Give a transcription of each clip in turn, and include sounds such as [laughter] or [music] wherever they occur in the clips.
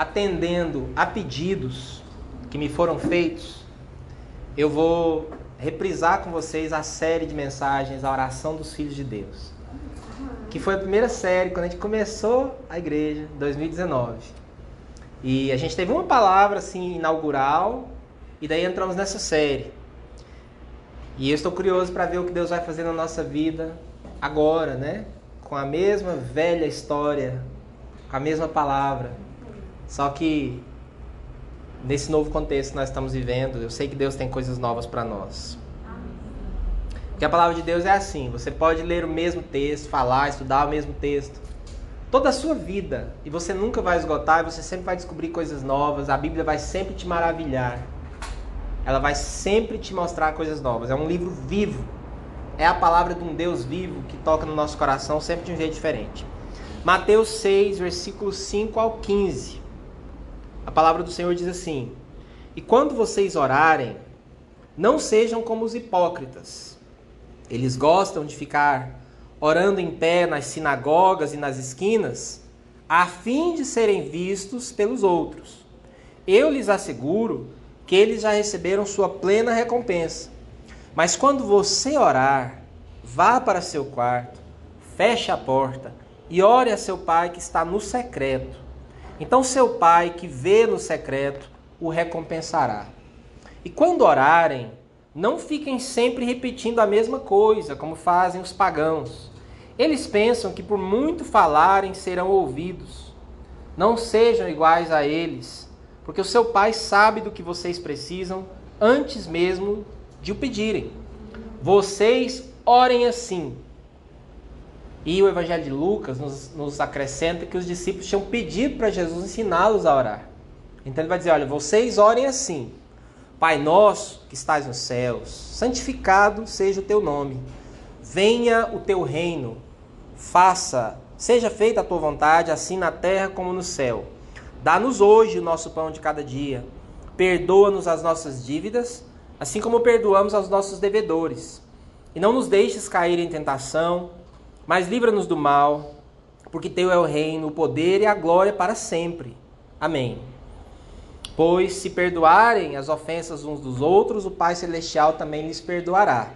atendendo a pedidos que me foram feitos, eu vou reprisar com vocês a série de mensagens, a oração dos filhos de Deus. Que foi a primeira série quando a gente começou a igreja, em 2019. E a gente teve uma palavra assim inaugural e daí entramos nessa série. E eu estou curioso para ver o que Deus vai fazer na nossa vida agora, né? Com a mesma velha história, com a mesma palavra. Só que nesse novo contexto que nós estamos vivendo, eu sei que Deus tem coisas novas para nós. Porque a palavra de Deus é assim: você pode ler o mesmo texto, falar, estudar o mesmo texto, toda a sua vida, e você nunca vai esgotar, você sempre vai descobrir coisas novas, a Bíblia vai sempre te maravilhar. Ela vai sempre te mostrar coisas novas. É um livro vivo. É a palavra de um Deus vivo que toca no nosso coração sempre de um jeito diferente. Mateus 6, versículos 5 ao 15. A palavra do Senhor diz assim: E quando vocês orarem, não sejam como os hipócritas. Eles gostam de ficar orando em pé nas sinagogas e nas esquinas, a fim de serem vistos pelos outros. Eu lhes asseguro que eles já receberam sua plena recompensa. Mas quando você orar, vá para seu quarto, feche a porta e ore a seu pai que está no secreto então seu pai que vê no secreto o recompensará. E quando orarem, não fiquem sempre repetindo a mesma coisa, como fazem os pagãos. Eles pensam que por muito falarem serão ouvidos. Não sejam iguais a eles, porque o seu pai sabe do que vocês precisam antes mesmo de o pedirem. Vocês orem assim. E o Evangelho de Lucas nos, nos acrescenta que os discípulos tinham pedido para Jesus ensiná-los a orar. Então ele vai dizer: Olha, vocês orem assim. Pai nosso que estás nos céus, santificado seja o teu nome. Venha o teu reino. Faça, seja feita a tua vontade, assim na terra como no céu. Dá-nos hoje o nosso pão de cada dia. Perdoa-nos as nossas dívidas, assim como perdoamos aos nossos devedores. E não nos deixes cair em tentação, mas livra-nos do mal, porque teu é o reino, o poder e a glória para sempre. Amém. Pois se perdoarem as ofensas uns dos outros, o Pai Celestial também lhes perdoará.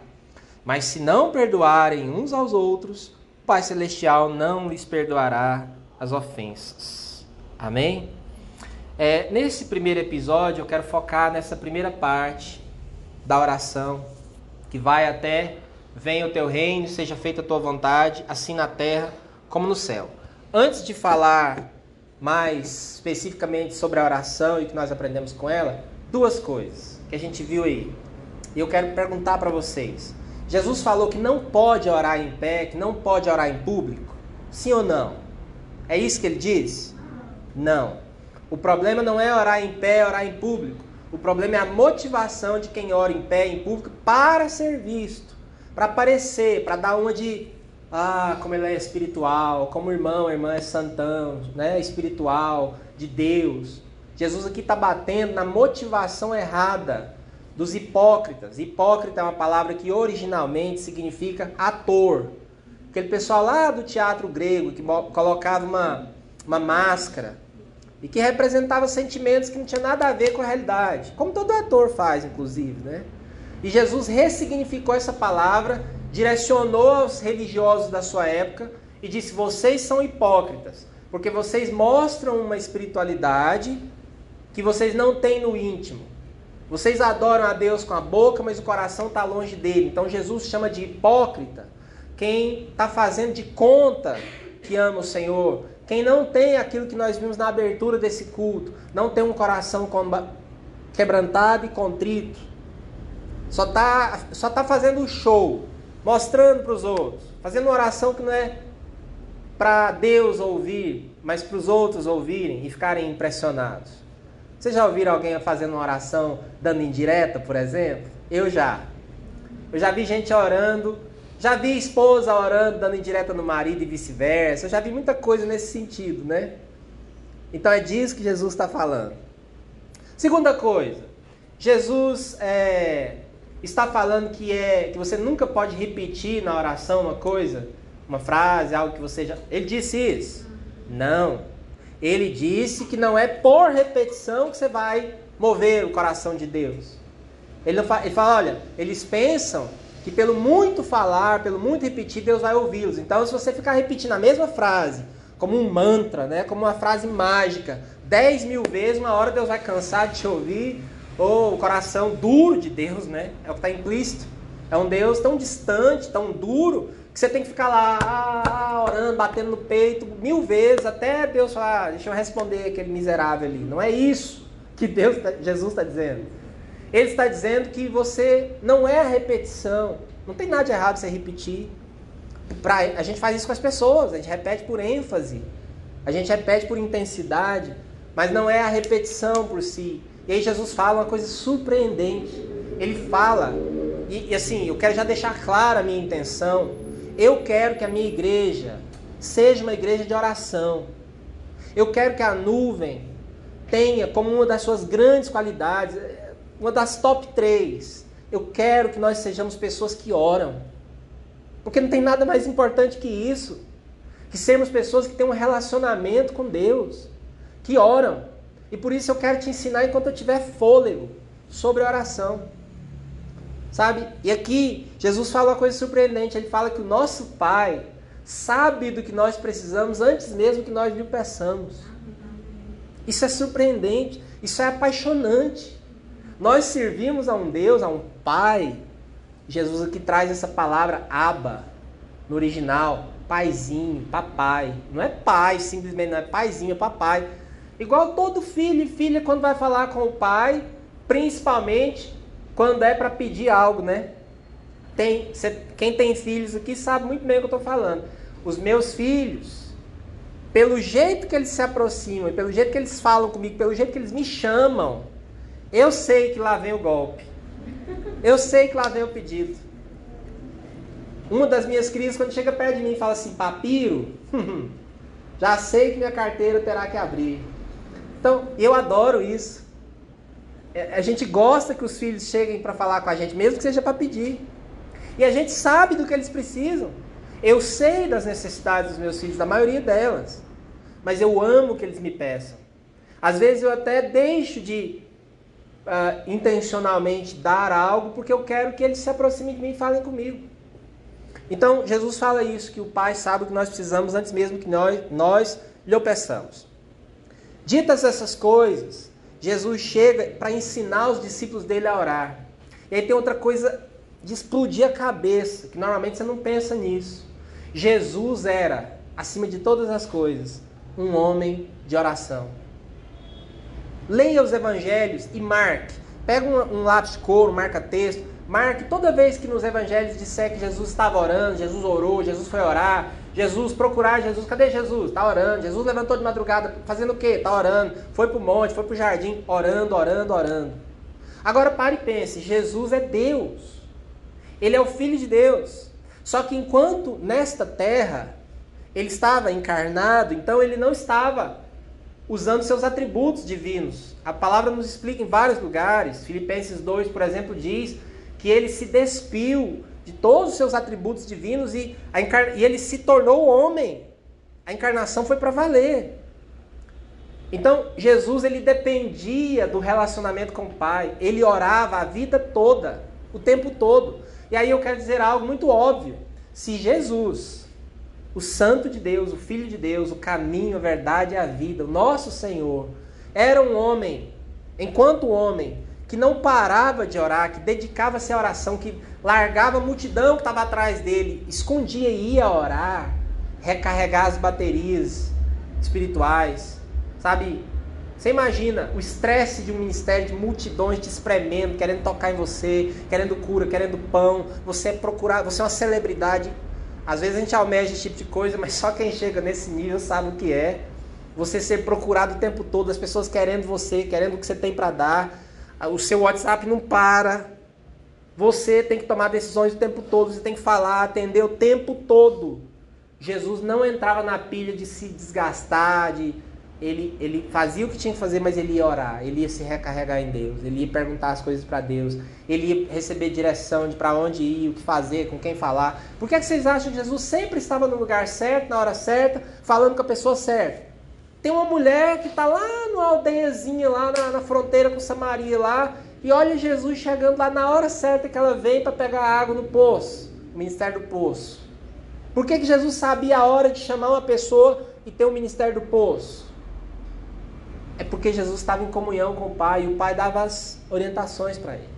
Mas se não perdoarem uns aos outros, o Pai Celestial não lhes perdoará as ofensas. Amém? É, nesse primeiro episódio, eu quero focar nessa primeira parte da oração, que vai até Venha o teu reino, seja feita a tua vontade, assim na terra como no céu. Antes de falar mais especificamente sobre a oração e o que nós aprendemos com ela, duas coisas que a gente viu aí. E eu quero perguntar para vocês. Jesus falou que não pode orar em pé, que não pode orar em público? Sim ou não? É isso que ele diz? Não. O problema não é orar em pé, orar em público. O problema é a motivação de quem ora em pé, em público, para ser visto para aparecer, para dar uma de ah, como ele é espiritual, como irmão, irmã é santão, né, espiritual, de Deus. Jesus aqui está batendo na motivação errada dos hipócritas. Hipócrita é uma palavra que originalmente significa ator. Aquele pessoal lá do teatro grego que colocava uma, uma máscara e que representava sentimentos que não tinha nada a ver com a realidade. Como todo ator faz, inclusive, né? E Jesus ressignificou essa palavra, direcionou aos religiosos da sua época e disse: Vocês são hipócritas, porque vocês mostram uma espiritualidade que vocês não têm no íntimo. Vocês adoram a Deus com a boca, mas o coração está longe dele. Então Jesus chama de hipócrita quem está fazendo de conta que ama o Senhor, quem não tem aquilo que nós vimos na abertura desse culto, não tem um coração quebrantado e contrito. Só tá, só tá fazendo um show, mostrando para os outros, fazendo uma oração que não é para Deus ouvir, mas para os outros ouvirem e ficarem impressionados. Vocês já ouviram alguém fazendo uma oração dando indireta, por exemplo? Eu já. Eu já vi gente orando, já vi esposa orando, dando indireta no marido e vice-versa. Eu já vi muita coisa nesse sentido, né? Então é disso que Jesus está falando. Segunda coisa, Jesus é, está falando que é que você nunca pode repetir na oração uma coisa, uma frase, algo que você já. Ele disse isso? Não. Ele disse que não é por repetição que você vai mover o coração de Deus. Ele, fala, ele fala, olha, eles pensam que pelo muito falar, pelo muito repetir, Deus vai ouvi-los. Então, se você ficar repetindo a mesma frase, como um mantra, né, como uma frase mágica, dez mil vezes, uma hora Deus vai cansar de te ouvir, ou o coração duro de Deus, né, é o que está implícito. É um Deus tão distante, tão duro, que você tem que ficar lá ah, orando, batendo no peito mil vezes, até Deus falar, ah, deixa eu responder aquele miserável ali. Não é isso que Deus, tá, Jesus está dizendo. Ele está dizendo que você não é a repetição. Não tem nada de errado você repetir. Pra, a gente faz isso com as pessoas, a gente repete por ênfase, a gente repete por intensidade, mas não é a repetição por si. E aí Jesus fala uma coisa surpreendente. Ele fala, e, e assim, eu quero já deixar clara a minha intenção. Eu quero que a minha igreja seja uma igreja de oração. Eu quero que a nuvem tenha como uma das suas grandes qualidades uma das top três. Eu quero que nós sejamos pessoas que oram. Porque não tem nada mais importante que isso. Que sermos pessoas que têm um relacionamento com Deus. Que oram. E por isso eu quero te ensinar enquanto eu tiver fôlego sobre oração. Sabe? E aqui Jesus fala uma coisa surpreendente. Ele fala que o nosso Pai sabe do que nós precisamos antes mesmo que nós lhe peçamos. Isso é surpreendente. Isso é apaixonante. Nós servimos a um Deus, a um Pai. Jesus aqui traz essa palavra aba no original, paizinho, papai. Não é pai simplesmente, não é paizinho, é papai. Igual todo filho e filha quando vai falar com o pai, principalmente quando é para pedir algo, né? Tem, cê, quem tem filhos aqui sabe muito bem o que eu estou falando. Os meus filhos, pelo jeito que eles se aproximam, pelo jeito que eles falam comigo, pelo jeito que eles me chamam, eu sei que lá vem o golpe. Eu sei que lá vem o pedido. Uma das minhas crias, quando chega perto de mim e fala assim, papiro, [laughs] já sei que minha carteira terá que abrir. Então, eu adoro isso. É, a gente gosta que os filhos cheguem para falar com a gente, mesmo que seja para pedir. E a gente sabe do que eles precisam. Eu sei das necessidades dos meus filhos, da maioria delas. Mas eu amo que eles me peçam. Às vezes eu até deixo de uh, intencionalmente dar algo porque eu quero que eles se aproximem de mim e falem comigo. Então, Jesus fala isso, que o Pai sabe o que nós precisamos antes mesmo que nós, nós lhe peçamos. Ditas essas coisas, Jesus chega para ensinar os discípulos dele a orar. E aí tem outra coisa de explodir a cabeça, que normalmente você não pensa nisso. Jesus era, acima de todas as coisas, um homem de oração. Leia os evangelhos e marque. Pega um, um lápis de couro, marca texto, marque toda vez que nos evangelhos disser que Jesus estava orando, Jesus orou, Jesus foi orar, Jesus procurar Jesus, cadê Jesus? Está orando. Jesus levantou de madrugada, fazendo o quê? Está orando. Foi para o monte, foi para o jardim, orando, orando, orando. Agora pare e pense, Jesus é Deus. Ele é o Filho de Deus. Só que enquanto nesta terra ele estava encarnado, então ele não estava usando seus atributos divinos. A palavra nos explica em vários lugares. Filipenses 2, por exemplo, diz que ele se despiu de todos os seus atributos divinos e, encar... e ele se tornou homem. A encarnação foi para valer. Então, Jesus ele dependia do relacionamento com o Pai. Ele orava a vida toda, o tempo todo. E aí eu quero dizer algo muito óbvio. Se Jesus o Santo de Deus, o Filho de Deus, o caminho, a verdade e a vida, o nosso Senhor, era um homem, enquanto homem, que não parava de orar, que dedicava-se à oração, que largava a multidão que estava atrás dele, escondia e ia orar, recarregar as baterias espirituais, sabe? Você imagina o estresse de um ministério de multidões te espremendo, querendo tocar em você, querendo cura, querendo pão, você é procurar, você é uma celebridade às vezes a gente almeja esse tipo de coisa, mas só quem chega nesse nível sabe o que é. Você ser procurado o tempo todo, as pessoas querendo você, querendo o que você tem para dar. O seu WhatsApp não para. Você tem que tomar decisões o tempo todo, você tem que falar, atender o tempo todo. Jesus não entrava na pilha de se desgastar, de ele, ele fazia o que tinha que fazer, mas ele ia orar, ele ia se recarregar em Deus, ele ia perguntar as coisas para Deus, ele ia receber direção de para onde ir, o que fazer, com quem falar. Por que, é que vocês acham que Jesus sempre estava no lugar certo, na hora certa, falando com a pessoa certa? tem uma mulher que está lá numa aldeiazinha, lá na, na, fronteira com Samaria, lá, e olha Jesus chegando lá na hora certa que ela vem para pegar água no poço, o ministério do poço. Por que, que Jesus sabia a hora de chamar uma pessoa e ter o ministério do poço? É porque Jesus estava em comunhão com o Pai e o Pai dava as orientações para ele.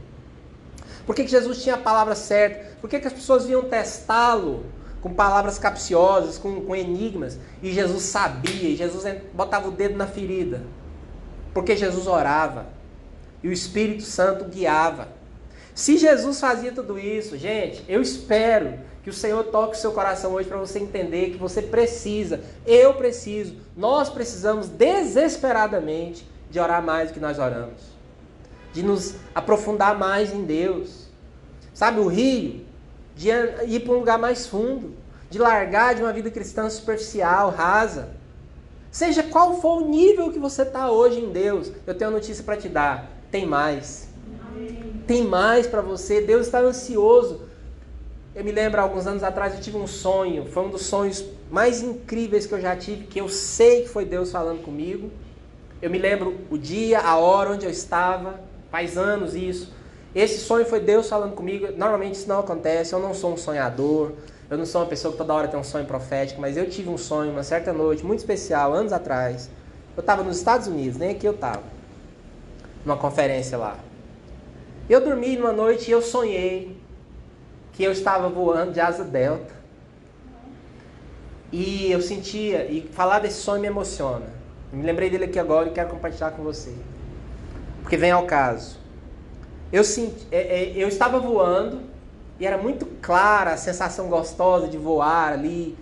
Por que, que Jesus tinha a palavra certa? Por que, que as pessoas vinham testá-lo com palavras capciosas, com, com enigmas? E Jesus sabia, e Jesus botava o dedo na ferida. Porque Jesus orava e o Espírito Santo guiava. Se Jesus fazia tudo isso, gente, eu espero que o Senhor toque o seu coração hoje para você entender que você precisa, eu preciso, nós precisamos desesperadamente de orar mais do que nós oramos, de nos aprofundar mais em Deus. Sabe, o rio, de ir para um lugar mais fundo, de largar de uma vida cristã superficial, rasa. Seja qual for o nível que você está hoje em Deus, eu tenho uma notícia para te dar: tem mais. Tem mais para você. Deus está ansioso eu me lembro, alguns anos atrás, eu tive um sonho. Foi um dos sonhos mais incríveis que eu já tive, que eu sei que foi Deus falando comigo. Eu me lembro o dia, a hora onde eu estava, faz anos isso. Esse sonho foi Deus falando comigo. Normalmente isso não acontece, eu não sou um sonhador, eu não sou uma pessoa que toda hora tem um sonho profético, mas eu tive um sonho uma certa noite, muito especial, anos atrás. Eu estava nos Estados Unidos, nem aqui eu estava, numa conferência lá. Eu dormi numa noite e eu sonhei que eu estava voando de asa delta. E eu sentia, e falar desse sonho me emociona. me lembrei dele aqui agora e quero compartilhar com você. Porque vem ao caso. Eu, senti, é, é, eu estava voando e era muito clara a sensação gostosa de voar ali,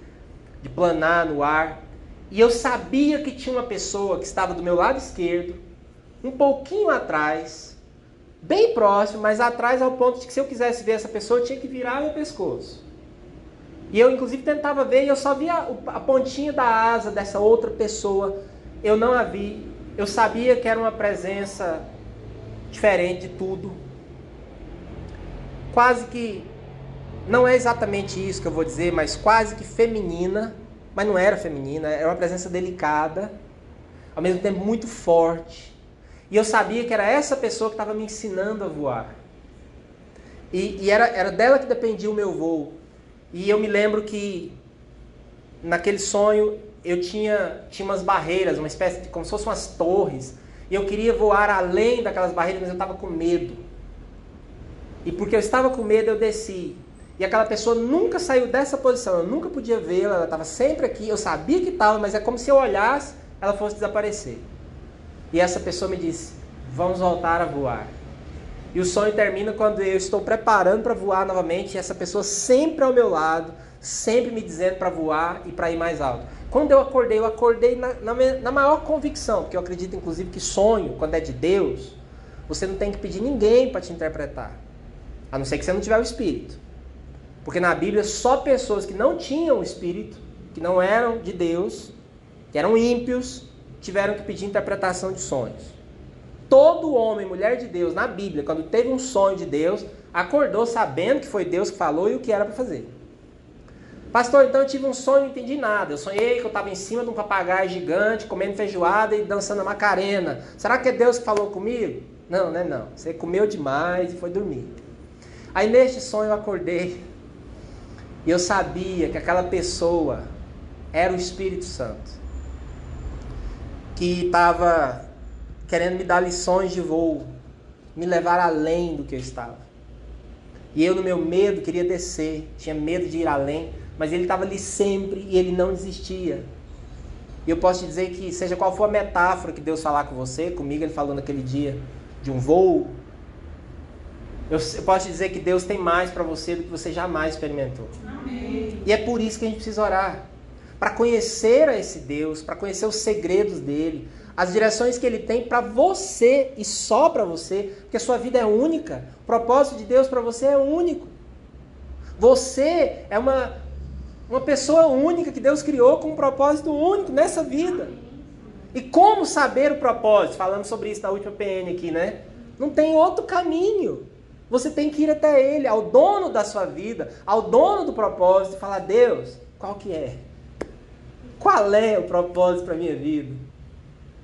de planar no ar. E eu sabia que tinha uma pessoa que estava do meu lado esquerdo, um pouquinho atrás, bem próximo, mas atrás ao ponto de que se eu quisesse ver essa pessoa, eu tinha que virar meu pescoço. E eu, inclusive, tentava ver e eu só via a pontinha da asa dessa outra pessoa. Eu não a vi. Eu sabia que era uma presença diferente de tudo. Quase que. Não é exatamente isso que eu vou dizer, mas quase que feminina. Mas não era feminina, era uma presença delicada, ao mesmo tempo muito forte e eu sabia que era essa pessoa que estava me ensinando a voar. E, e, era, era dela que dependia o meu voo. E eu me lembro que naquele sonho eu tinha, tinha umas barreiras, uma espécie de como se fossem umas torres. E eu queria voar além daquelas barreiras, mas eu estava com medo. E porque eu estava com medo, eu desci. E aquela pessoa nunca saiu dessa posição, eu nunca podia vê-la, ela estava sempre aqui. Eu sabia que estava, mas é como se eu olhasse, ela fosse desaparecer. E essa pessoa me disse: Vamos voltar a voar. E o sonho termina quando eu estou preparando para voar novamente e essa pessoa sempre ao meu lado, sempre me dizendo para voar e para ir mais alto. Quando eu acordei, eu acordei na, na, na, maior convicção, porque eu acredito inclusive que sonho, quando é de Deus, você não tem que pedir ninguém para te interpretar, a não ser que você não tiver o Espírito. Porque na Bíblia só pessoas que não tinham o Espírito, que não eram de Deus, que eram ímpios, tiveram que pedir interpretação de sonhos. Todo homem, mulher de Deus, na Bíblia, quando teve um sonho de Deus, acordou sabendo que foi Deus que falou e o que era para fazer. Pastor, então eu tive um sonho e não entendi nada. Eu sonhei que eu estava em cima de um papagaio gigante, comendo feijoada e dançando a macarena. Será que é Deus que falou comigo? Não, né? Não. Você comeu demais e foi dormir. Aí neste sonho eu acordei e eu sabia que aquela pessoa era o Espírito Santo que estava querendo me dar lições de voo, me levar além do que eu estava. E eu, no meu medo, queria descer, tinha medo de ir além, mas ele estava ali sempre e ele não desistia. E eu posso te dizer que, seja qual for a metáfora que Deus falar com você, comigo ele falou naquele dia de um voo, eu, eu posso te dizer que Deus tem mais para você do que você jamais experimentou. Amém. E é por isso que a gente precisa orar para conhecer a esse Deus, para conhecer os segredos dele, as direções que ele tem para você e só para você, porque a sua vida é única. O propósito de Deus para você é único. Você é uma, uma pessoa única que Deus criou com um propósito único nessa vida. E como saber o propósito? Falando sobre isso na última PN aqui, né? Não tem outro caminho. Você tem que ir até Ele, ao dono da sua vida, ao dono do propósito, e falar: Deus, qual que é? Qual é o propósito para a minha vida?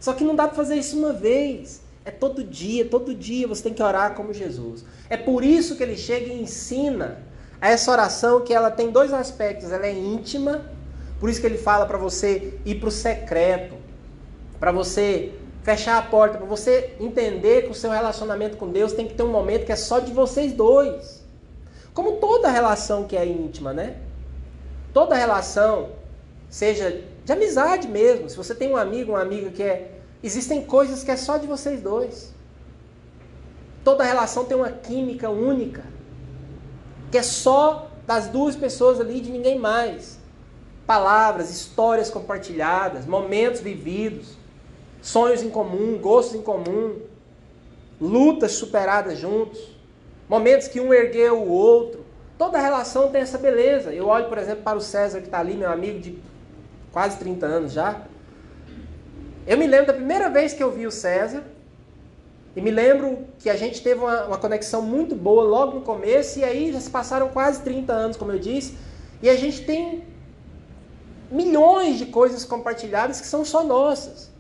Só que não dá para fazer isso uma vez. É todo dia, todo dia você tem que orar como Jesus. É por isso que ele chega e ensina essa oração que ela tem dois aspectos. Ela é íntima, por isso que ele fala para você ir para o secreto, para você fechar a porta, para você entender que o seu relacionamento com Deus tem que ter um momento que é só de vocês dois. Como toda relação que é íntima, né? Toda relação, seja de amizade mesmo, se você tem um amigo, uma amiga que é. Existem coisas que é só de vocês dois. Toda relação tem uma química única, que é só das duas pessoas ali, de ninguém mais. Palavras, histórias compartilhadas, momentos vividos sonhos em comum, gostos em comum, lutas superadas juntos, momentos que um ergueu o outro. Toda relação tem essa beleza. Eu olho, por exemplo, para o César que está ali, meu amigo de quase 30 anos já. Eu me lembro da primeira vez que eu vi o César, e me lembro que a gente teve uma, uma, conexão muito boa logo no começo, e aí já se passaram quase 30 anos, como eu disse, e a gente tem milhões de coisas compartilhadas que são só nossas.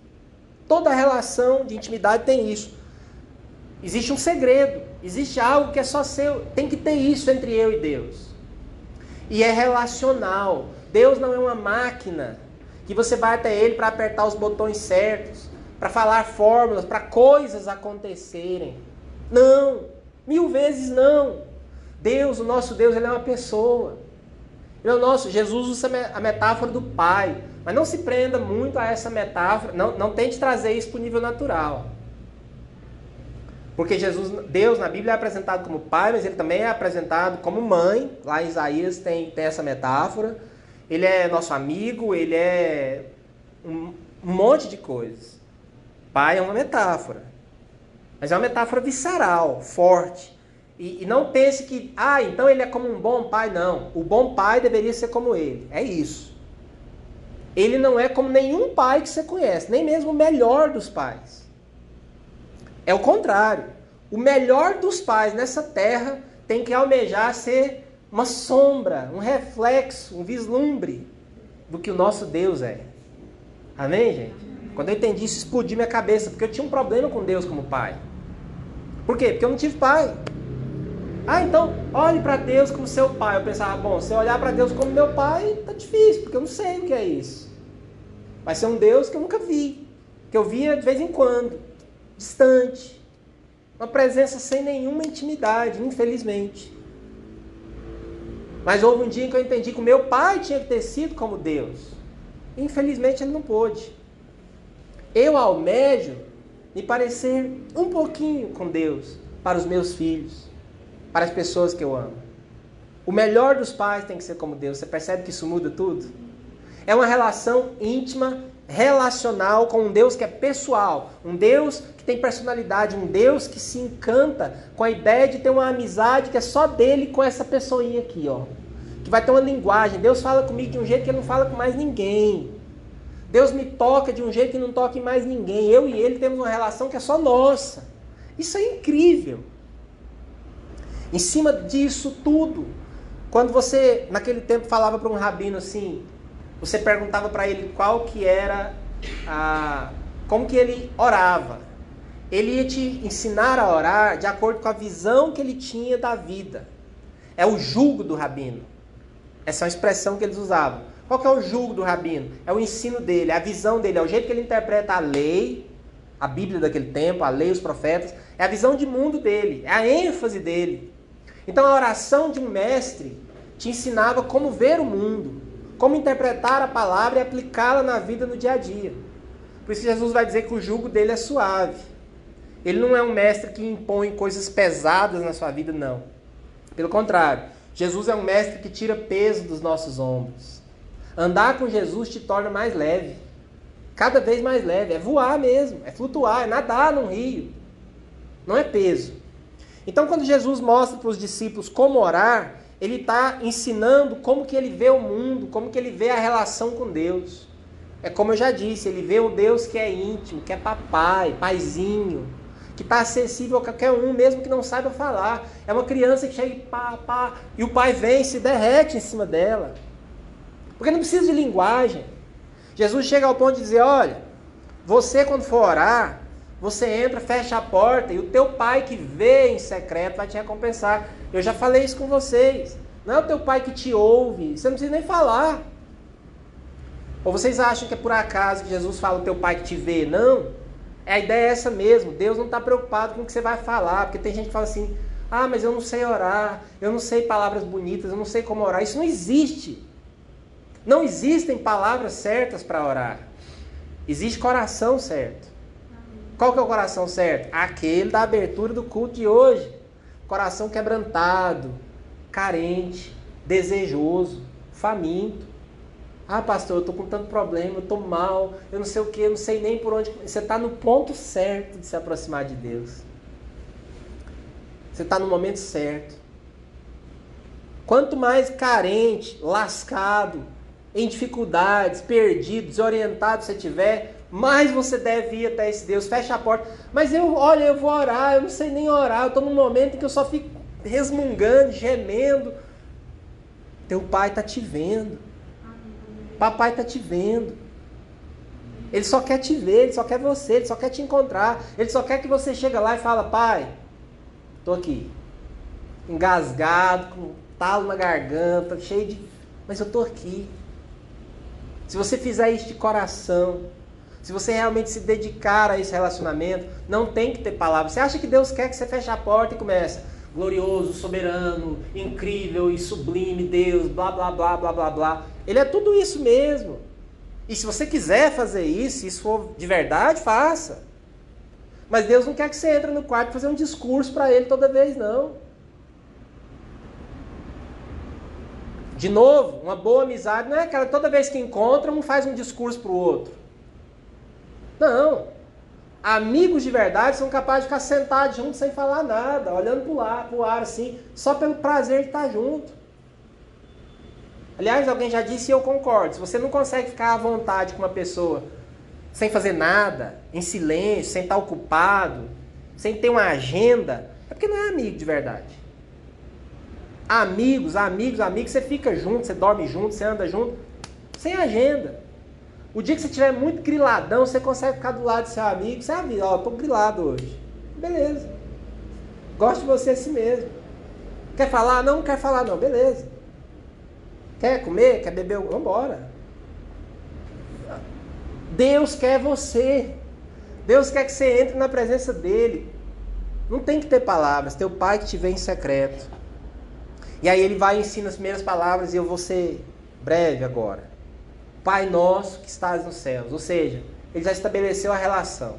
Toda relação de intimidade tem isso. Existe um segredo, existe algo que é só seu, tem que ter isso entre eu e Deus. E é relacional. Deus não é uma máquina que você vai até ele para apertar os botões certos, para falar fórmulas, para coisas acontecerem. Não, mil vezes não. Deus, o nosso Deus, ele é uma pessoa. Ele é o nosso. Jesus usa a metáfora do Pai. Mas não se prenda muito a essa metáfora, não, não tente trazer isso para o nível natural. Porque Jesus, Deus na Bíblia é apresentado como pai, mas ele também é apresentado como mãe. Lá em Isaías tem, tem essa metáfora. Ele é nosso amigo, ele é um, um monte de coisas. Pai é uma metáfora. Mas é uma metáfora visceral, forte. E, e, não pense que, ah, então ele é como um bom pai. Não. O bom pai deveria ser como ele. É isso ele não é como nenhum pai que você conhece, nem mesmo o melhor dos pais. É o contrário. O melhor dos pais nessa terra tem que almejar ser uma sombra, um reflexo, um vislumbre do que o nosso Deus é. Amém, gente? Quando eu entendi isso, explodiu minha cabeça, porque eu tinha um problema com Deus como pai. Por quê? Porque eu não tive pai. Ah, então olhe para Deus como seu pai. Eu pensava, bom, se eu olhar para Deus como meu pai, tá difícil, porque eu não sei o que é isso. Vai ser um Deus que eu nunca vi, que eu via de vez em quando, distante. Uma presença sem nenhuma intimidade, infelizmente. Mas houve um dia em que eu entendi que o meu pai tinha que ter sido como Deus. Infelizmente ele não pôde. Eu almejo me parecer um pouquinho com Deus para os meus filhos para as pessoas que eu amo. O melhor dos pais tem que ser como Deus. Você percebe que isso muda tudo? É uma relação íntima, relacional com um Deus que é pessoal, um Deus que tem personalidade, um Deus que se encanta com a ideia de ter uma amizade que é só dele com essa pessoinha aqui, ó. Que vai ter uma linguagem. Deus fala comigo de um jeito que ele não fala com mais ninguém. Deus me toca de um jeito que não toca em mais ninguém. Eu e ele temos uma relação que é só nossa. Isso é incrível. Em cima disso tudo, quando você naquele tempo falava para um rabino assim, você perguntava para ele qual que era a como que ele orava. Ele ia te ensinar a orar de acordo com a visão que ele tinha da vida. É o julgo do rabino. Essa é uma expressão que eles usavam. Qual que é o julgo do rabino? É o ensino dele, é a visão dele, é o jeito que ele interpreta a lei, a Bíblia daquele tempo, a lei, os profetas. É a visão de mundo dele, é a ênfase dele. Então a oração de um mestre te ensinava como ver o mundo, como interpretar a palavra e aplicá-la na vida no dia a dia. Por isso Jesus vai dizer que o jugo dele é suave. Ele não é um mestre que impõe coisas pesadas na sua vida, não. Pelo contrário, Jesus é um mestre que tira peso dos nossos ombros. Andar com Jesus te torna mais leve. Cada vez mais leve. É voar mesmo, é flutuar, é nadar num rio. Não é peso. Então, quando Jesus mostra para os discípulos como orar, ele está ensinando como que ele vê o mundo, como que ele vê a relação com Deus. É como eu já disse, ele vê um Deus que é íntimo, que é papai, paizinho, que está acessível a qualquer um, mesmo que não saiba falar. É uma criança que chega e pá, pá, e o pai vem e se derrete em cima dela. Porque não precisa de linguagem. Jesus chega ao ponto de dizer, olha, Você, quando for orar, você entra, fecha a porta e o teu pai que vê em secreto vai te recompensar. Eu já falei isso com vocês. Não é o teu pai que te ouve, você não precisa nem falar. Ou vocês acham que é por acaso que Jesus fala o teu pai que te vê? Não. A ideia é essa mesmo. Deus não está preocupado com o que você vai falar. Porque tem gente que fala assim: ah, mas eu não sei orar, eu não sei palavras bonitas, eu não sei como orar. Isso não existe. Não existem palavras certas para orar. Existe coração certo. Qual que é o coração certo? Aquele da abertura do culto de hoje. Coração quebrantado, carente, desejoso, faminto. Ah, pastor, eu estou com tanto problema, eu estou mal, eu não sei o que, eu não sei nem por onde. Você está no ponto certo de se aproximar de Deus. Você está no momento certo. Quanto mais carente, lascado, em dificuldades, perdido, desorientado você tiver, mais você deve ir até esse Deus. Fecha a porta. Mas eu, olha, eu vou orar, eu não sei nem orar. Eu estou num momento em que eu só fico resmungando, gemendo. Teu pai está te vendo. Papai está te vendo. Ele só quer te ver, ele só quer você, ele só quer te encontrar. Ele só quer que você chegue lá e fala, pai, estou aqui. Engasgado, com talo na garganta, cheio de. Mas eu estou aqui. Se você fizer isso de coração, se você realmente se dedicar a esse relacionamento, não tem que ter palavras. Você acha que Deus quer que você feche a porta e comece glorioso, soberano, incrível e sublime Deus, blá blá blá blá blá blá. Ele é tudo isso mesmo. E se você quiser fazer isso, se isso for de verdade, faça. Mas Deus não quer que você entre no quarto e fazer um discurso para ele toda vez, não. De novo, uma boa amizade não é aquela toda vez que encontra, um faz um discurso para o outro. Não. Amigos de verdade são capazes de ficar sentados juntos sem falar nada, olhando para o ar, assim, só pelo prazer de estar junto. Aliás, alguém já disse e eu concordo. Se você não consegue ficar à vontade com uma pessoa sem fazer nada, em silêncio, sem estar ocupado, sem ter uma agenda, é porque não é amigo de verdade. Amigos, amigos, amigos, você fica junto, você dorme junto, você anda junto, sem agenda. O dia que você estiver muito griladão, você consegue ficar do lado do seu amigo, você avisa, ó, tô grilado hoje. Beleza. Gosto de você assim mesmo. Quer falar? Não, não quer falar não, beleza. Quer comer? Quer beber? Vamos embora. Deus quer você. Deus quer que você entre na presença dele. Não tem que ter palavras. Teu pai que te vê em secreto. E aí ele vai e ensina as primeiras palavras e eu vou ser breve agora. Pai nosso que estás nos céus. Ou seja, ele já estabeleceu a relação.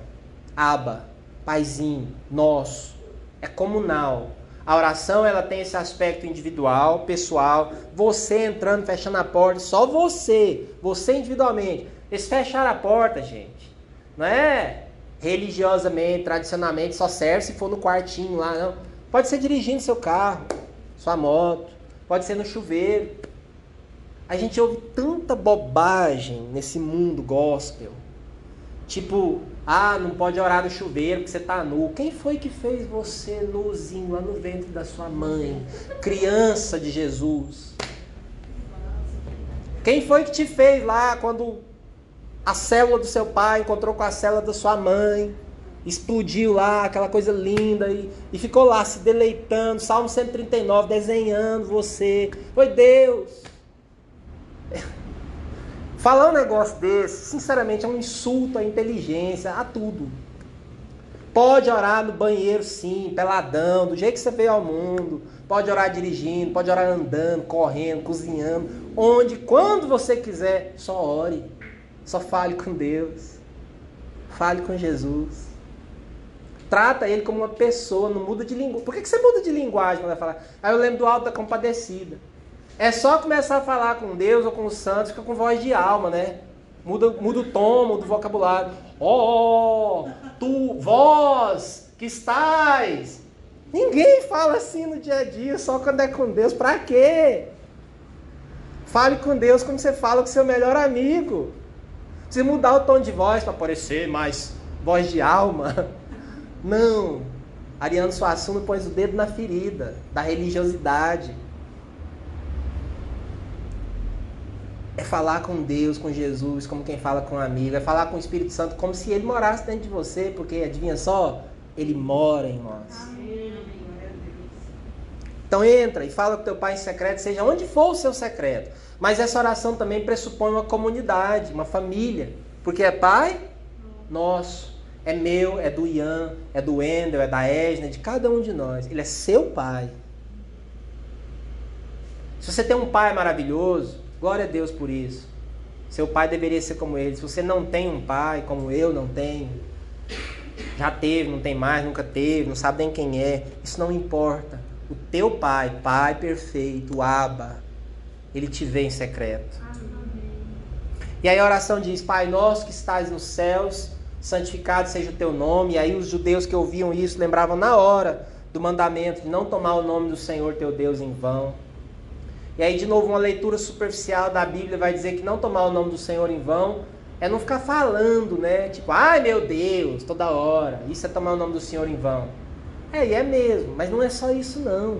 Aba, paizinho, nosso. É comunal. A oração ela tem esse aspecto individual, pessoal. Você entrando, fechando a porta, só você, você individualmente. Esse fechar a porta, gente, não é religiosamente, tradicionalmente, só serve se for no quartinho lá, não. Pode ser dirigindo seu carro sua moto, pode ser no chuveiro. A gente ouve tanta bobagem nesse mundo gospel. Tipo, ah, não pode orar no chuveiro porque você está nu. Quem foi que fez você nuzinho lá no ventre da sua mãe? Criança de Jesus. Quem foi que te fez lá quando a célula do seu pai encontrou com a célula da sua mãe? explodiu lá, aquela coisa linda, e, e ficou lá se deleitando, Salmo 139, desenhando você. Foi Deus. Falar um negócio desse, sinceramente, é um insulto à inteligência, a tudo. Pode orar no banheiro, sim, peladão, do jeito que você veio ao mundo. Pode orar dirigindo, pode orar andando, correndo, cozinhando. Onde, quando você quiser, só ore. Só fale com Deus. Fale com Jesus trata ele como uma pessoa, não muda de linguagem. Por que, que você muda de linguagem quando vai falar? Aí eu lembro do Alto da Compadecida. É só começar a falar com Deus ou com os santos, fica com voz de alma, né? Muda, muda o tom, muda o vocabulário. Ó, oh, tu, vós que estás. Ninguém fala assim no dia a dia, só quando é com Deus. Pra quê? Fale com Deus como você fala com seu melhor amigo. Se mudar o tom de voz para parecer mais voz de alma. [laughs] Não. Ariano Suassuna pôs o dedo na ferida da religiosidade. É falar com Deus, com Jesus, como quem fala com um amigo, é falar com o Espírito Santo como se ele morasse dentro de você, porque adivinha só, ele mora em nós. Então entra e fala com teu pai em secreto, seja onde for o seu secreto. Mas essa oração também pressupõe uma comunidade, uma família, porque é pai nosso, é meu, é do Ian, é do Wendel, é da Esna, de cada um de nós. Ele é seu pai. Se você tem um pai maravilhoso, glória a Deus por isso. Seu pai deveria ser como ele. Se você não tem um pai, como eu não tenho, já teve, não tem mais, nunca teve, não sabe nem quem é, isso não importa. O teu pai, pai perfeito, Abba, ele te vê em secreto. E aí a oração diz: Pai nosso que estás nos céus, santificado seja o teu nome. E aí os judeus que ouviam isso lembravam na hora do mandamento de não tomar o nome do Senhor teu Deus em vão. E aí, de novo, uma leitura superficial da Bíblia vai dizer que não tomar o nome do Senhor em vão é não ficar falando, né? Tipo, ai meu Deus, toda hora. Isso é tomar o nome do Senhor em vão. É, e é mesmo, mas não é só isso, não.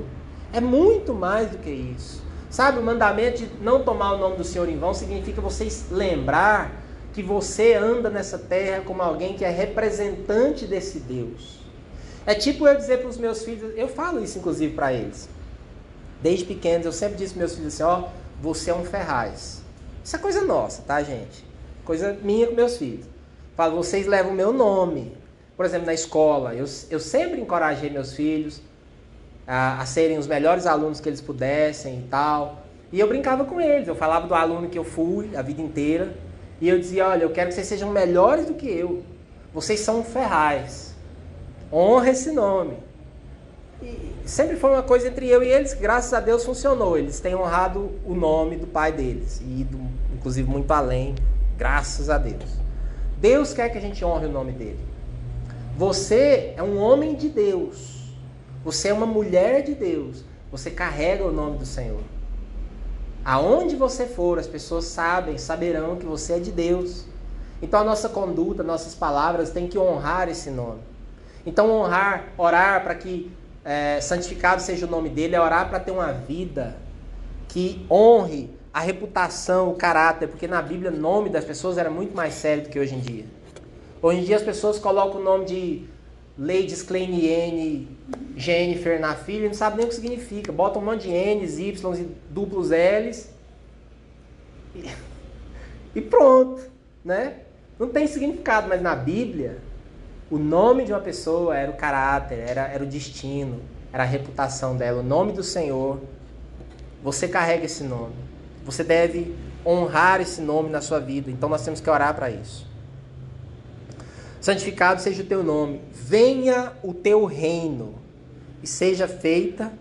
É muito mais do que isso. Sabe, o mandamento de não tomar o nome do Senhor em vão significa vocês lembrar que você anda nessa terra como alguém que é representante desse Deus. É tipo eu dizer para os meus filhos, eu falo isso inclusive para eles. Desde pequenos eu sempre disse para meus filhos assim, ó, você é um Ferraz. Isso é coisa nossa, tá, gente? Coisa minha com meus filhos. Falo, vocês levam o meu nome. Por exemplo, na escola, eu, eu sempre encorajei meus filhos a, a serem os melhores alunos que eles pudessem e tal. E eu brincava com eles, eu falava do aluno que eu fui a vida inteira. E eu dizia, olha, eu quero que vocês sejam melhores do que eu. Vocês são Ferraz. Honra esse nome. Sempre foi uma coisa entre eu e eles, graças a Deus funcionou. Eles têm honrado o nome do pai deles, e ido, inclusive, muito além, graças a Deus. Deus quer que a gente honre o nome dele. Você é um homem de Deus. Você é uma mulher de Deus. Você carrega o nome do Senhor. Aonde você for, as pessoas sabem, saberão que você é de Deus. Então a nossa conduta, nossas palavras têm que honrar esse nome. Então honrar, orar para que é, santificado seja o nome dele, é orar para ter uma vida que honre a reputação, o caráter, porque na Bíblia o nome das pessoas era muito mais sério do que hoje em dia. Hoje em dia as pessoas colocam o nome de Lady Kleiniene Jennifer na filha não sabem nem o que significa. Botam um monte de N's, Y's e duplos L's e, [laughs] e pronto, né? Não tem significado, mas na Bíblia o nome de uma pessoa era o caráter, era, era o destino, era a reputação dela, o nome do Senhor. Você carrega esse nome. Você deve honrar esse nome na sua vida. Então nós temos que orar para isso. Santificado seja o teu nome. Venha o teu reino e seja feita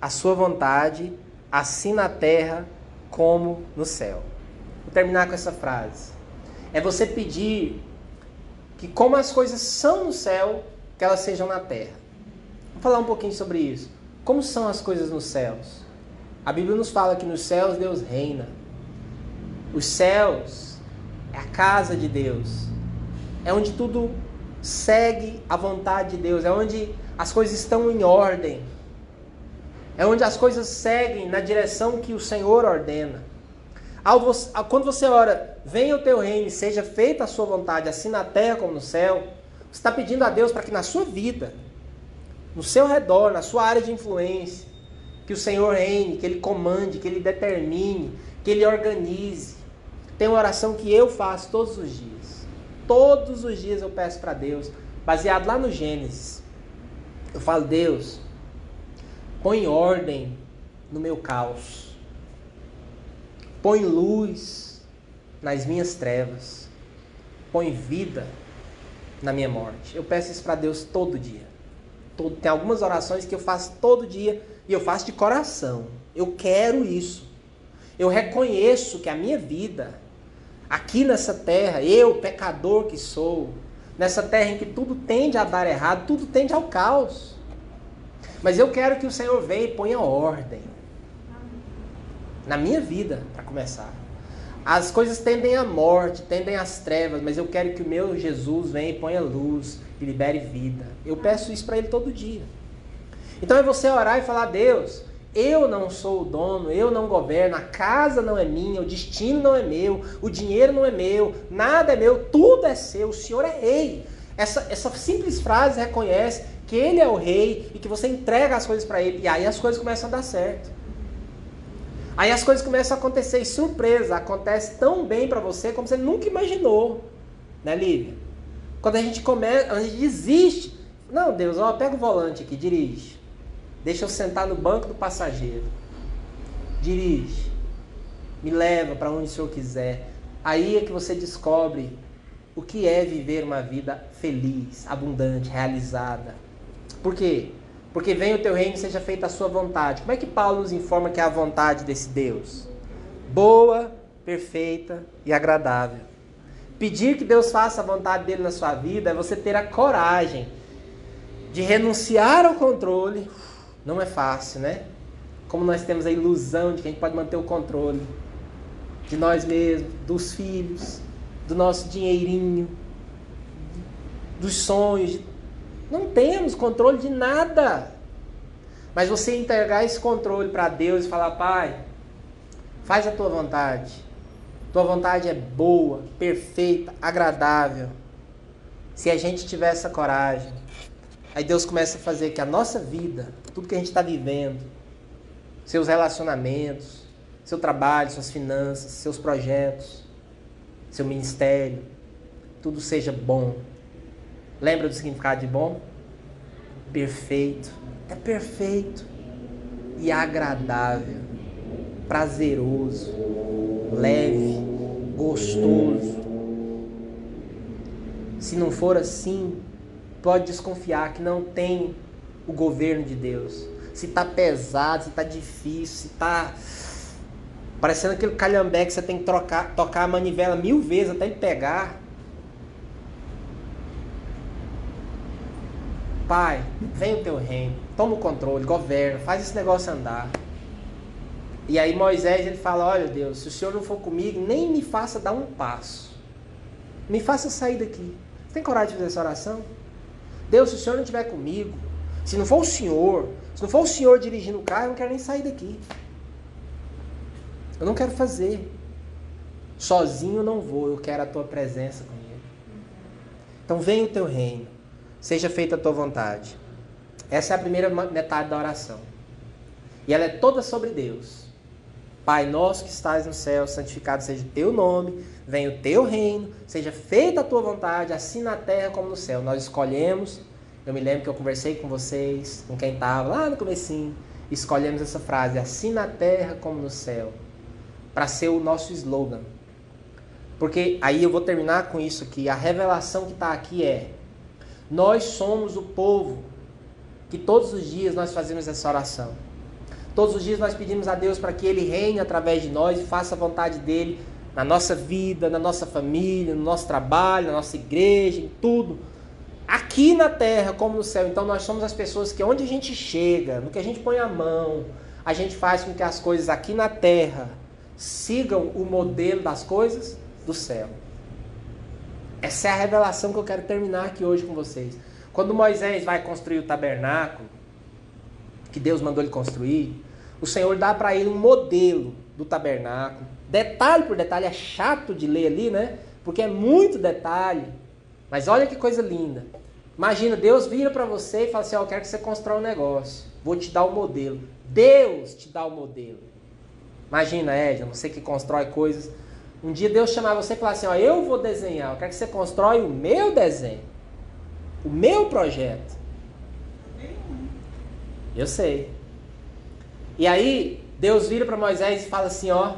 a sua vontade, assim na terra como no céu. Vou terminar com essa frase. É você pedir que como as coisas são no céu, que elas sejam na terra. Vamos falar um pouquinho sobre isso. Como são as coisas nos céus? A Bíblia nos fala que nos céus Deus reina. Os céus é a casa de Deus. É onde tudo segue a vontade de Deus, é onde as coisas estão em ordem. É onde as coisas seguem na direção que o Senhor ordena. Quando você ora, venha o teu reino seja feita a sua vontade, assim na terra como no céu, você está pedindo a Deus para que na sua vida, no seu redor, na sua área de influência, que o Senhor reine, que Ele comande, que Ele determine, que Ele organize. Tem uma oração que eu faço todos os dias. Todos os dias eu peço para Deus, baseado lá no Gênesis. Eu falo, Deus, põe ordem no meu caos. Põe luz nas minhas trevas. Põe vida na minha morte. Eu peço isso para Deus todo dia. Todo, tem algumas orações que eu faço todo dia e eu faço de coração. Eu quero isso. Eu reconheço que a minha vida, aqui nessa terra, eu, pecador que sou, nessa terra em que tudo tende a dar errado, tudo tende ao caos. Mas eu quero que o Senhor venha e ponha ordem na minha vida, para começar. As coisas tendem à morte, tendem às trevas, mas eu quero que o meu Jesus venha e ponha luz e libere vida. Eu peço isso para Ele todo dia. Então é você orar e falar: Deus, Eu não sou o dono, eu não governo, a casa não é minha, o destino não é meu, o dinheiro não é meu, nada é meu, tudo é seu, o Senhor é rei. Essa, essa simples frase reconhece que Ele é o rei e que você entrega as coisas para Ele, e aí as coisas começam a dar certo. Aí as coisas começam a acontecer e surpresa, acontece tão bem para você como você nunca imaginou, né, Lívia? Quando a gente começa, a gente desiste. Não, Deus, ó, pega o volante aqui, dirige. Deixa eu sentar no banco do passageiro. Dirige. Me leva para onde o Senhor quiser. Aí é que você descobre o que é viver uma vida feliz, abundante, realizada. Por quê? Porque venha o teu reino e seja feita a sua vontade. Como é que Paulo nos informa que é a vontade desse Deus? Boa, perfeita e agradável. Pedir que Deus faça a vontade dele na sua vida é você ter a coragem de renunciar ao controle não é fácil, né? Como nós temos a ilusão de que a gente pode manter o controle de nós mesmos, dos filhos, do nosso dinheirinho, dos sonhos. Não temos controle de nada. Mas você entregar esse controle para Deus e falar: Pai, faz a tua vontade. Tua vontade é boa, perfeita, agradável. Se a gente tiver essa coragem, Aí Deus começa a fazer que a nossa vida, tudo que a gente está vivendo, seus relacionamentos, seu trabalho, suas finanças, seus projetos, seu ministério, tudo seja bom. Lembra do significado de bom? Perfeito. É perfeito e agradável, prazeroso, leve, gostoso. Se não for assim, pode desconfiar que não tem o governo de Deus. Se está pesado, se está difícil, se está parecendo aquele calhambé que você tem que trocar, tocar a manivela mil vezes até ele pegar. Pai, vem o teu reino, toma o controle, governa, faz esse negócio andar. E aí Moisés ele fala: Olha Deus, se o Senhor não for comigo, nem me faça dar um passo. Me faça sair daqui. Você tem coragem de fazer essa oração? Deus, se o Senhor não estiver comigo, se não for o Senhor, se não for o Senhor dirigindo o carro, eu não quero nem sair daqui. Eu não quero fazer. Sozinho eu não vou, eu quero a tua presença comigo. Então venha o teu reino, seja feita a tua vontade. Essa é a primeira metade da oração. E ela é toda sobre Deus. Pai nosso que estás no céu, santificado seja o teu nome, venha o teu reino, seja feita a tua vontade, assim na terra como no céu. Nós escolhemos, eu me lembro que eu conversei com vocês, com quem estava lá no comecinho, escolhemos essa frase, assim na terra como no céu, para ser o nosso slogan. Porque aí eu vou terminar com isso aqui, a revelação que está aqui é, nós somos o povo que todos os dias nós fazemos essa oração. Todos os dias nós pedimos a Deus para que Ele reine através de nós e faça a vontade dele na nossa vida, na nossa família, no nosso trabalho, na nossa igreja, em tudo. Aqui na terra como no céu. Então nós somos as pessoas que onde a gente chega, no que a gente põe a mão, a gente faz com que as coisas aqui na terra sigam o modelo das coisas do céu. Essa é a revelação que eu quero terminar aqui hoje com vocês. Quando Moisés vai construir o tabernáculo, que Deus mandou ele construir, o Senhor dá para ele um modelo do tabernáculo, detalhe por detalhe, é chato de ler ali, né? Porque é muito detalhe. Mas olha que coisa linda. Imagina, Deus vira para você e fala assim: oh, Eu quero que você construa um negócio. Vou te dar o um modelo. Deus te dá o um modelo. Imagina, Edna, você que constrói coisas. Um dia Deus chamar você e falar assim: Ó, eu vou desenhar. Eu quero que você constrói o meu desenho. O meu projeto. Eu sei. E aí, Deus vira para Moisés e fala assim: Ó,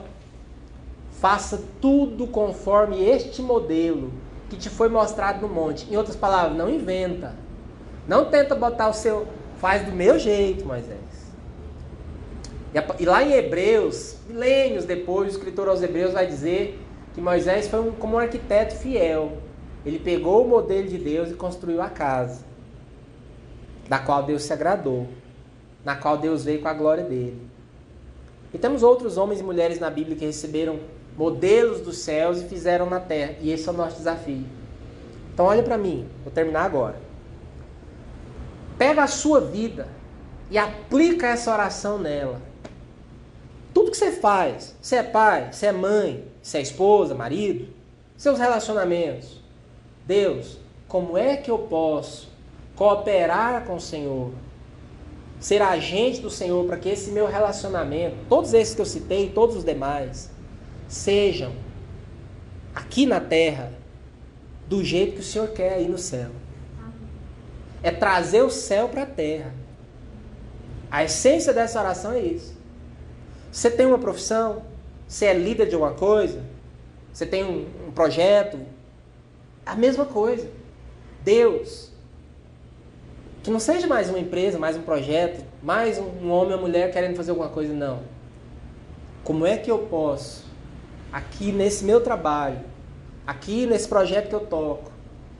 Faça tudo conforme este modelo que te foi mostrado no monte. Em outras palavras, não inventa. Não tenta botar o seu. Faz do meu jeito, Moisés. E lá em Hebreus, milênios depois, o escritor aos Hebreus vai dizer que Moisés foi um, como um arquiteto fiel. Ele pegou o modelo de Deus e construiu a casa, da qual Deus se agradou, na qual Deus veio com a glória dele. E temos outros homens e mulheres na Bíblia que receberam modelos dos céus e fizeram na terra. E esse é o nosso desafio. Então olha para mim, vou terminar agora. Pega a sua vida e aplica essa oração nela. Tudo que você faz, você é pai, você é mãe, você é esposa, marido, seus relacionamentos. Deus, como é que eu posso cooperar com o Senhor? Ser agente do Senhor para que esse meu relacionamento, todos esses que eu citei, todos os demais, sejam aqui na terra do jeito que o Senhor quer aí no céu. É trazer o céu para a terra. A essência dessa oração é isso. Você tem uma profissão, você é líder de alguma coisa, você tem um, um projeto, a mesma coisa. Deus, que não seja mais uma empresa, mais um projeto, mais um, um homem ou mulher querendo fazer alguma coisa, não. Como é que eu posso, aqui nesse meu trabalho, aqui nesse projeto que eu toco,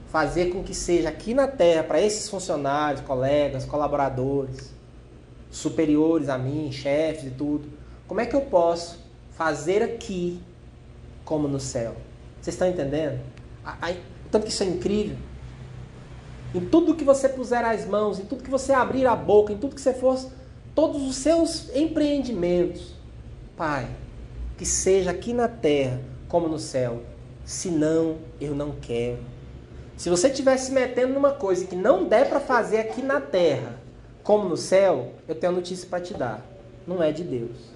fazer com que seja aqui na Terra, para esses funcionários, colegas, colaboradores, superiores a mim, chefes e tudo, como é que eu posso fazer aqui como no céu? Vocês estão entendendo? tanto que isso é incrível. Em tudo que você puser as mãos, em tudo que você abrir a boca, em tudo que você for, todos os seus empreendimentos, Pai, que seja aqui na terra como no céu. Senão, eu não quero. Se você estiver se metendo numa coisa que não der para fazer aqui na terra, como no céu, eu tenho notícia para te dar. Não é de Deus.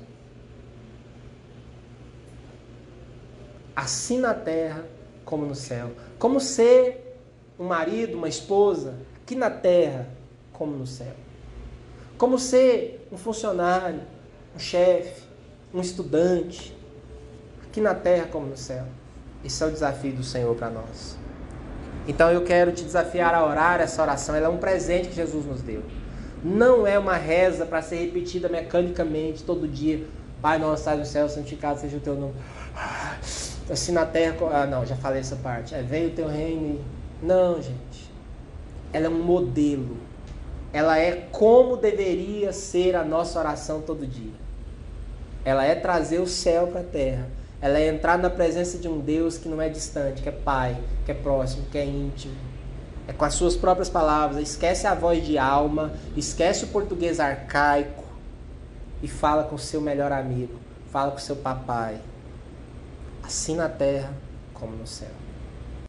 Assim na terra como no céu. Como ser um marido, uma esposa, aqui na terra como no céu. Como ser um funcionário, um chefe, um estudante, aqui na terra como no céu. Esse é o desafio do Senhor para nós. Então eu quero te desafiar a orar essa oração. Ela é um presente que Jesus nos deu. Não é uma reza para ser repetida mecanicamente todo dia. Pai nosso, sai do céu, santificado seja o teu nome. Assim na terra. Ah, não, já falei essa parte. É, veio o teu reino. Não, gente. Ela é um modelo. Ela é como deveria ser a nossa oração todo dia. Ela é trazer o céu para a terra ela é entrar na presença de um Deus que não é distante, que é pai, que é próximo, que é íntimo. É com as suas próprias palavras. Esquece a voz de alma, esquece o português arcaico e fala com o seu melhor amigo. Fala com o seu papai. Assim na terra como no céu.